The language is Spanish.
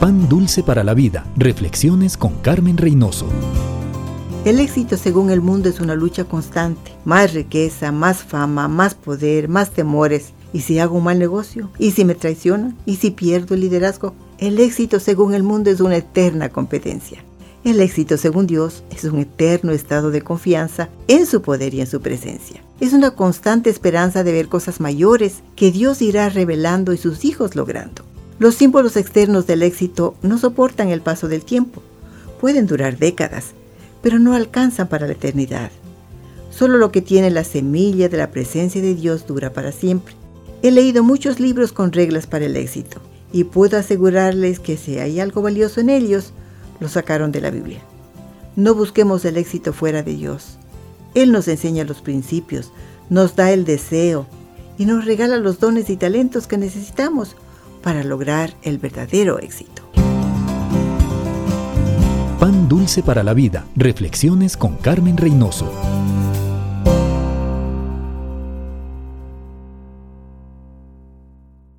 Pan dulce para la vida. Reflexiones con Carmen Reynoso. El éxito según el mundo es una lucha constante. Más riqueza, más fama, más poder, más temores. ¿Y si hago un mal negocio? ¿Y si me traicionan? ¿Y si pierdo el liderazgo? El éxito según el mundo es una eterna competencia. El éxito, según Dios, es un eterno estado de confianza en su poder y en su presencia. Es una constante esperanza de ver cosas mayores que Dios irá revelando y sus hijos logrando. Los símbolos externos del éxito no soportan el paso del tiempo. Pueden durar décadas, pero no alcanzan para la eternidad. Solo lo que tiene la semilla de la presencia de Dios dura para siempre. He leído muchos libros con reglas para el éxito y puedo asegurarles que si hay algo valioso en ellos, lo sacaron de la Biblia. No busquemos el éxito fuera de Dios. Él nos enseña los principios, nos da el deseo y nos regala los dones y talentos que necesitamos para lograr el verdadero éxito. Pan dulce para la vida. Reflexiones con Carmen Reynoso.